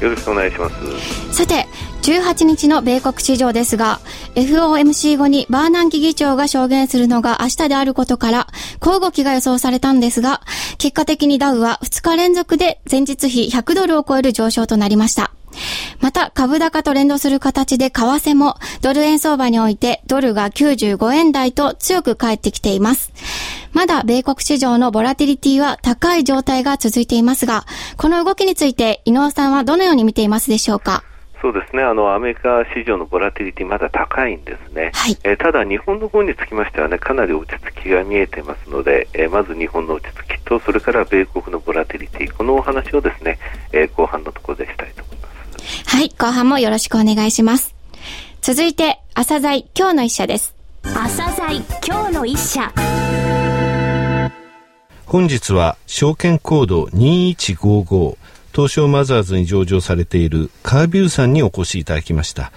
よろしくお願いしますさて18日の米国市場ですが FOMC 後にバーナンキ議長が証言するのが明日であることから小動きが予想されたんですが結果的にダウは2日連続で前日比100ドルを超える上昇となりましたまた、株高と連動する形で為替もドル円相場においてドルが95円台と強く返ってきています。まだ米国市場のボラティリティは高い状態が続いていますが、この動きについて伊能さんはどのように見ていますでしょうか？そうですねあのアメリカ市場のボラティリティまだ高いんですね、はい、えー、ただ、日本の方につきましては、ね、かなり落ち着きが見えてますので、えー、まず日本の落ち着きとそれから米国のボラティリティこのお話をですね、えー、後半のところでしたいと思います。はい、後半もよろしくお願いします。続いて、朝鮮今日の一社です。朝鮮今日の一社。本日は証券コード2155東証マザーズに上場されているカービューさんにお越しいただきました。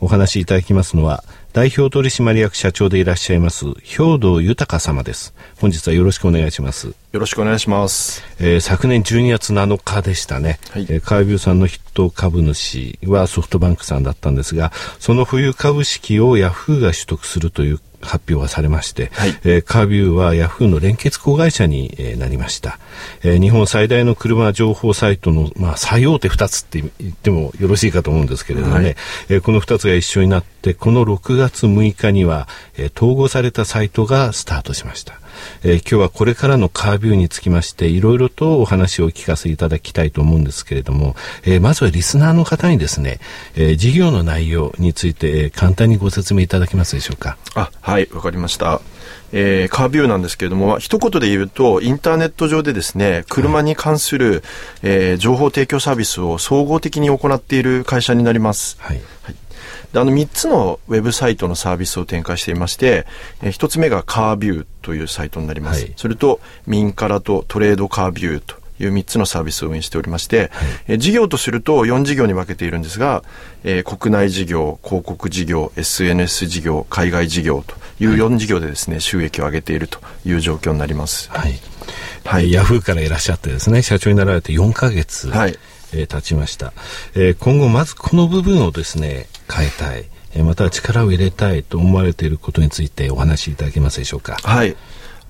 お話しいただきますのは代表取締役社長でいらっしゃいます兵藤豊様です。本日はよろしくお願いします。よろしくお願いします。えー、昨年12月7日でしたね。はい、えー、カービューさんの筆頭株主はソフトバンクさんだったんですが、その保有株式をヤフーが取得するという発表がされまして、はい、えー、カービューはヤフーの連結子会社に、えー、なりました、えー、日本最大の車情報サイトの、まあ、最大手2つって言ってもよろしいかと思うんですけれどもね、はい、えー、この2つが一緒になってこの6月6日には、えー、統合されたサイトがスタートしましたえー、今日はこれからのカービューにつきましていろいろとお話をお聞かせいただきたいと思うんですけれども、えー、まずはリスナーの方にですね、えー、事業の内容について、えー、簡単にご説明いただけますでしょうか？あはいわかりました。えー、カービューなんですけれども、一言で言うと、インターネット上でですね、車に関する、はい、えー、情報提供サービスを総合的に行っている会社になります。はい、はいであの3つのウェブサイトのサービスを展開していまして、えー、1つ目がカービューというサイトになります。はい、それと、ミンカラとトレードカービューという3つのサービスを運営しておりまして、はい、え事業とすると4事業に分けているんですが、えー、国内事業、広告事業、SNS 事業、海外事業という4事業でですね、収益を上げているという状況になります。はい。はい、ヤフーからいらっしゃってですね、社長になられて4か月。はい。えー、経ちました、えー、今後まずこの部分をですね変えたい、えー、または力を入れたいと思われていることについてお話しいただけますでしょうか？はい。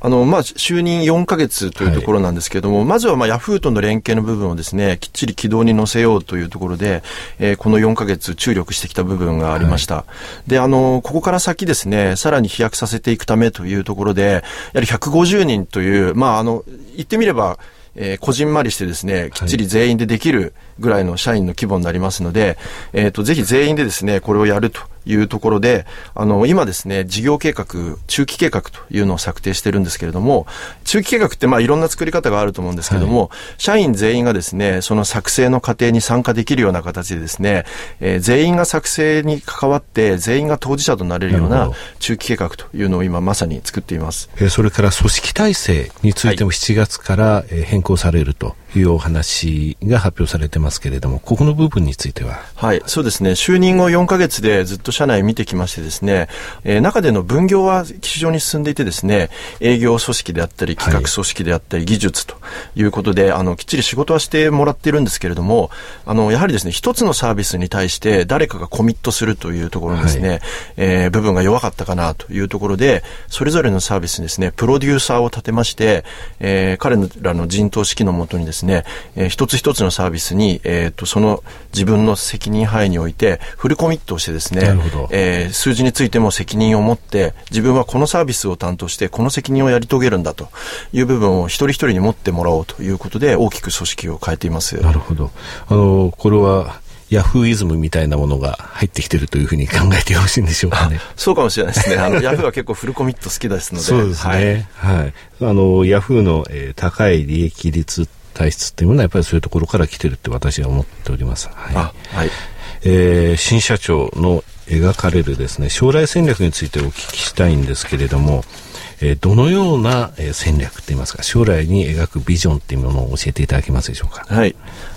あの、まあ、就任4か月というところなんですけれども、はい、まずは、まあ、ヤフーとの連携の部分をですね、きっちり軌道に乗せようというところで、えー、この4か月注力してきた部分がありました。はい、で、あの、ここから先ですね、さらに飛躍させていくためというところで、やはり150人という、まあ、あの、言ってみれば、えー、こじんまりしてですね、きっちり全員でできるぐらいの社員の規模になりますので、えっ、ー、と、ぜひ全員でですね、これをやるというところで、あの、今ですね、事業計画、中期計画というのを策定してるんですけれども、中期計画ってまあいろんな作り方があると思うんですけれども、はい、社員全員がですね、その作成の過程に参加できるような形でですね、えー、全員が作成に関わって全員が当事者となれるような中期計画というのを今まさに作っています。えー、それから組織体制についても7月から変更されるというお話が発表されてますけれども、ここの部分については？はい、そうですね。就任後4か月でずっと社内見てきましてですね、えー、中での分業は非常に進んでいてですね、営業組織であったり、企画組織であったり、技術ということで、あの、きっちり仕事はしてもらってるんですけれども、あの、やはりですね、一つのサービスに対して誰かがコミットするというところですね、はい、えー、部分が弱かったかなというところで、それぞれのサービスにですね、プロデューサーを立てまして、えー、彼らの陣頭指揮のもとにですね、えー、一つ一つのサービスに、えっ、ー、と、その自分の責任範囲において、フルコミットをしてですね、えー、数字についても責任を持って、自分はこのサービスを担当して、この責任をやり遂げるんだという部分を一人一人に持ってもらおうということで、大きく組織を変えています。なるほど。あの、これは、ヤフーイズムみたいなものが入ってきてるというふうに考えてよろしいんでしょうかね。そうかもしれないですね。あの、ヤフーは結構フルコミット好きですので。そうですね。はい。はい、あの、ヤフーの、えー、高い利益率体質っていうのはやっぱりそういうところから来てるって私は思っております。はい。はい。えー、新社長の描かれるですね、将来戦略についてお聞きしたいんですけれども、えー、どのような、えー、戦略って言いますか、将来に描くビジョンっていうものを教えていただけますでしょうか？はい。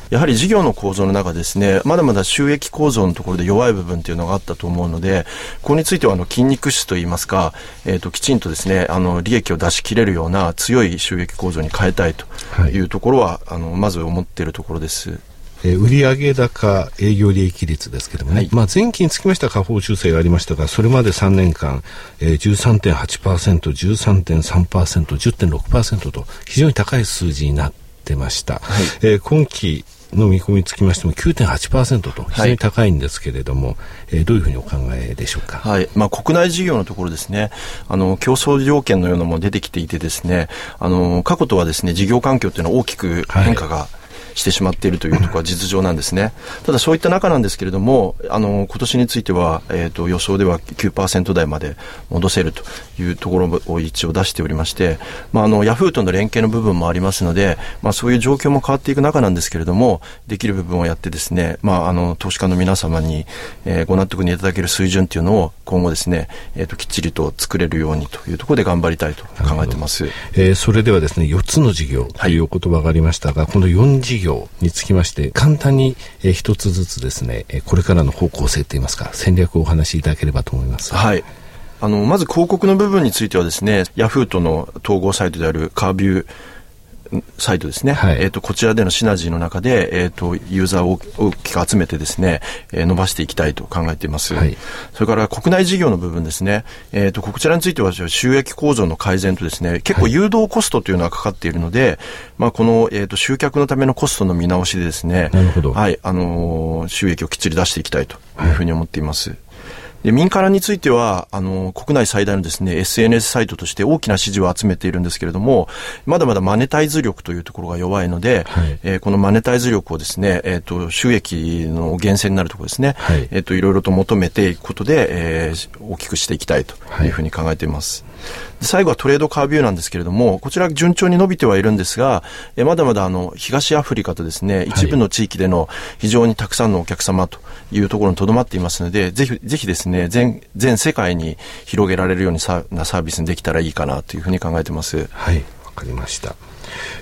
やはり事業の構造の中ですね、まだまだ収益構造のところで弱い部分っていうのがあったと思うので、ここについてはあの筋肉質といいますか、えっ、ー、と、きちんとですね、あの、利益を出し切れるような強い収益構造に変えたいというところは、はい、あの、まず思っているところです。え売上高営業利益率ですけれどもね、はい、まあ前期につきましては下方修正がありましたが、それまで3年間、えー、13.8%、13.3%、10.6%と非常に高い数字になってました。はい、えー、今期の見込みにつきましても9.8%と非常に高いんですけれども、はい、えー、どういうふうにお考えでしょうか？はい。まあ国内事業のところですね、あの、競争条件のようなものも出てきていてですね、あの、過去とはですね、事業環境っていうのは大きく変化が、はいしてしまっているというところは実情なんですね。ただそういった中なんですけれども、あの、今年については、えっ、ー、と、予想では9%台まで戻せるというところを一応出しておりまして、まあ、あの、ヤフーとの連携の部分もありますので、まあ、そういう状況も変わっていく中なんですけれども、できる部分をやってですね、まあ、あの、投資家の皆様に、えー、ご納得にいただける水準っていうのを今後ですね、えっ、ー、と、きっちりと作れるようにというところで頑張りたいと考えてます。えー、それではですね、4つの事業という言葉がありましたが、はい、この4事業につきまして、簡単に、えー、一つずつですね、これからの方向性といいますか、戦略をお話しいただければと思います。はい。あの、まず広告の部分についてはですね、ヤフーとの統合サイトであるカービュー、サイトですね、はい、えっ、ー、と、こちらでのシナジーの中で、えっ、ー、と、ユーザーを大きく集めてですね、えー、伸ばしていきたいと考えています。はい、それから国内事業の部分ですね、えっ、と、こちらについては収益構造の改善とですね、結構誘導コストというのはかかっているので、はい、まあ、この、えっ、と、集客のためのコストの見直しでですね、なるほど。はい、あの収益をきっちり出していきたいというふうに思っています。で、民からについては、あの、国内最大のですね、SNS サイトとして大きな支持を集めているんですけれども、まだまだマネタイズ力というところが弱いので、はい、えー、このマネタイズ力をですね、えっ、ー、と、収益の源泉になるところですね、はい、えっ、ー、と、いろいろと求めていくことで、えー、大きくしていきたいというふうに考えています。はい最後はトレードカービューなんですけれども、こちら順調に伸びてはいるんですが、えまだまだあの、東アフリカとですね、一部の地域での非常にたくさんのお客様というところにとどまっていますので、ぜひ、ぜひですね、全、全世界に広げられるようにさなサービスにできたらいいかなというふうに考えてます。はい、わかりました。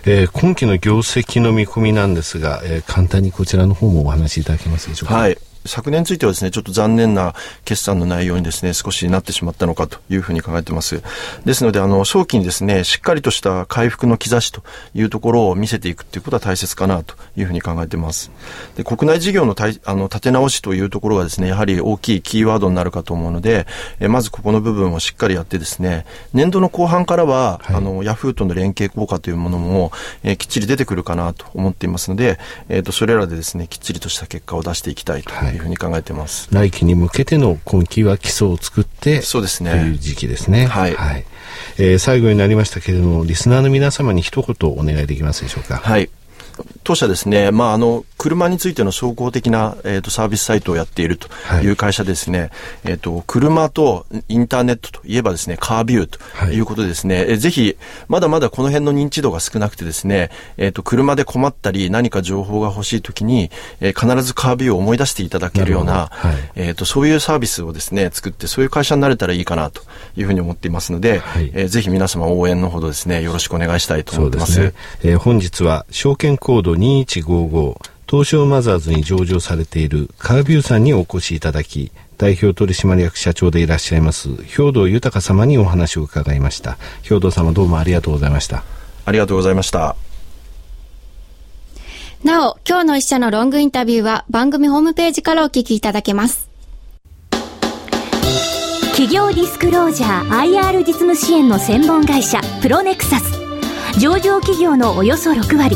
えー、今期の業績の見込みなんですが、えー、簡単にこちらの方もお話しいただけますでしょうか？はい。昨年についてはですね、ちょっと残念な決算の内容にですね、少しなってしまったのかというふうに考えています。ですので、あの、早期にですね、しっかりとした回復の兆しというところを見せていくということは大切かなというふうに考えています。で、国内事業のあの立て直しというところがですね、やはり大きいキーワードになるかと思うので、えまずここの部分をしっかりやってですね、年度の後半からは、はい、あの、ヤフーとの連携効果というものも、えー、きっちり出てくるかなと思っていますので、えっ、ー、と、それらでですね、きっちりとした結果を出していきたいというふうに考えてます。はい、来期に向けての今期は基礎を作って、そうですね。という時期ですね。はい。はい。えー、最後になりましたけれども、リスナーの皆様に一言お願いできますでしょうか。はい。当社ですね、まあ、あの、車についての総合的な、えーと、サービスサイトをやっているとい。う会社ですね、はい、えっ、ー、と、車とインターネットといえばですね、カービューとい。うことですね、はい、えぜひ、まだまだこの辺の認知度が少なくてですね、えっ、ー、と、車で困ったり何か情報が欲しいときに、えー、必ずカービューを思い出していただけるような、はい、えっ、と、そういうサービスをですね、作って、そういう会社になれたらいいかなというふうに思っていますので、はい、えー、ぜひ皆様応援のほどですね、よろしくお願いしたいと思ってます。すね、えー、本日は証券コード2155東証マザーズに上場されているカービューさんにお越しいただき、代表取締役社長でいらっしゃいます兵藤豊様にお話を伺いました。兵藤様どうもありがとうございました。ありがとうございました。なお、今日の一社のロングインタビューは番組ホームページからお聞きいただけます。企業ディスクロージャー IR 実務支援の専門会社プロネクサス上場企業のおよそ6割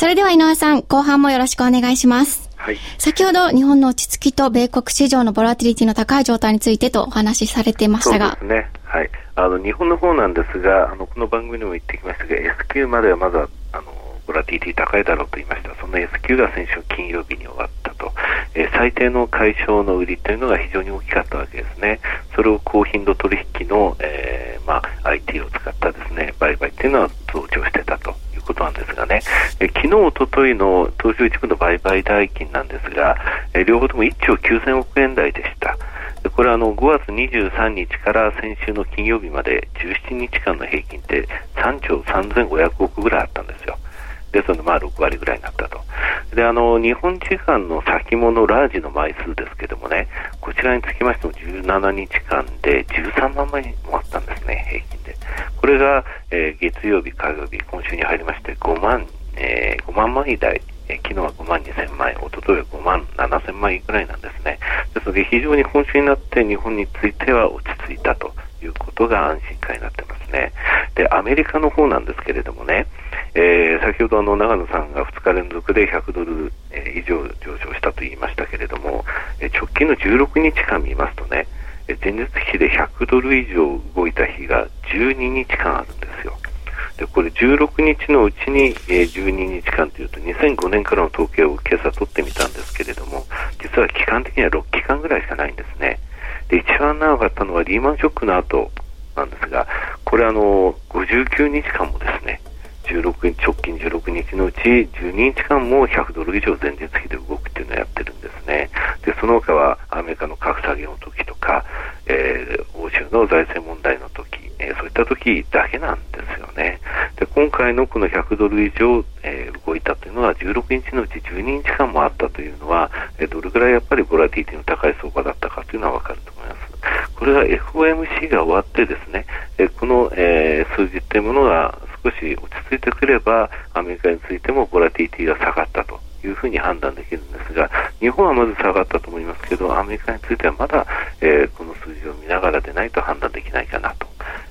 それでは井上さん後半もよろしくお願いしますはい、先ほど日本の落ち着きと米国市場のボラティリティの高い状態についてとお話しされていましたが。そうですね。はい。あの、日本の方なんですが、あの、この番組にも言ってきましたが、S q まではまだ、あの、ボラティリティ高いだろうと言いました。その S q が先週金曜日に終わったと。えー、最低の解消の売りというのが非常に大きかったわけですね。それを高頻度取引の、えー、まあ、IT を使ったですね、売買っていうのは増長してたと。ことなんですがね、え昨日、おとといの東証一部の売買代金なんですが、え両方とも1兆9000億円台でした。これはあの5月23日から先週の金曜日まで17日間の平均って3兆3500億ぐらいあったんですよ。ですので、まあ、6割ぐらいになったと。で、あの、日本時間の先物ラージの枚数ですけどもね、こちらにつきましても17日間で13万枚もあったんですね、平均。これが、えー、月曜日、火曜日、今週に入りまして5万、えー、5万枚台、えー、昨日は5万2000枚、おとといは5万7000枚ぐらいなんですね。ですので、非常に今週になって日本については落ち着いたということが安心感になってますね。で、アメリカの方なんですけれどもね、えー、先ほどあの長野さんが2日連続で100ドル、え、以上上昇したと言いましたけれども、え、直近の16日間見ますとね、前日比で100ドル以上動いた日が12日間あるんですよ。でこれ16日のうちに、え、12日間というと2005年からの統計を今朝取ってみたんですけれども実は期間的には6期間ぐらいしかないんですねで一番長かったのはリーマンショックの後なんですがこれあの59日間もですね16直近16日のうち12日間も100ドル以上前日比で動くっていうのをやってるんですね。で、その他はアメリカの格下げの時とか、えー、欧州の財政問題の時、えー、そういった時だけなんですよね。で、今回のこの100ドル以上、えー、動いたというのは16日のうち12日間もあったというのは、えどれぐらいやっぱりボラティティの高い相場だったかというのはわかると思います。これが FOMC が終わってですね、えこの、え数字っていうものが少し落ち着いてくれば、アメリカについてもボラティティが下がったというふうに判断できるんですが、日本はまず下がったと思いますけど、アメリカについてはまだ、えー、この数字を見ながらでないと判断できないかなと。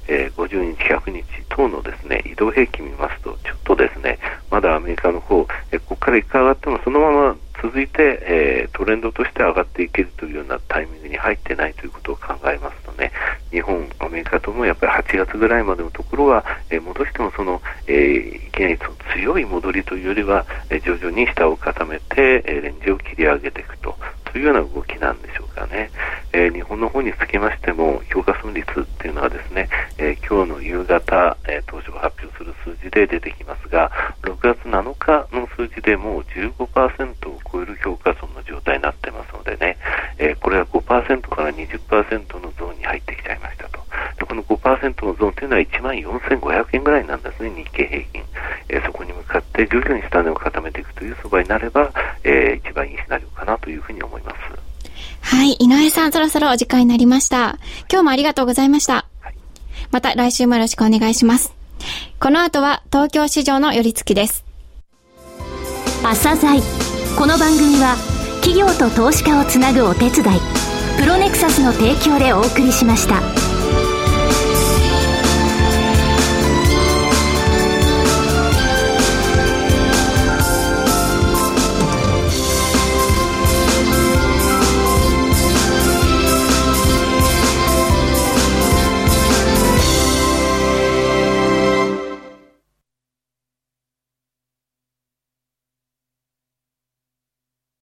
えー、50日、100日等のですね移動平均見ますと、ちょっとですねまだアメリカの方、えー、ここから1回上がってもそのまま続いて、えー、トレンドとして上がっていけるというようなタイミングに入ってないということを考えますとね、日本、アメリカともやっぱり8月ぐらいまでのところは、えー、戻してもその、えー、いきなりその強い戻りというよりは、えー、徐々に下を固めて、えー、レンジを切り上げていくと。というような動きなんでしょうかね。えー、日本の方につきましても、評価損率っていうのはですね、えー、今日の夕方、えー、当初発表する数字で出てきますが、6月7日の数字でもう15%を超える評価損の状態になってますのでね、えー、これは5%から20%のゾーンに入ってきちゃいましたと。でこの5%のゾーンというのは1万4500円ぐらいなんですね、日経平均。えー、そこに向かって徐々に下値を固めていくという相場になれば、えー、一番いいシナリオかなというふうに思います。はい、井上さん、そろそろお時間になりました。今日もありがとうございました。また来週もよろしくお願いします。この後は東京市場の寄り付きです。朝鮮この番組は企業と投資家をつなぐお手伝いプロネクサスの提供でお送りしました。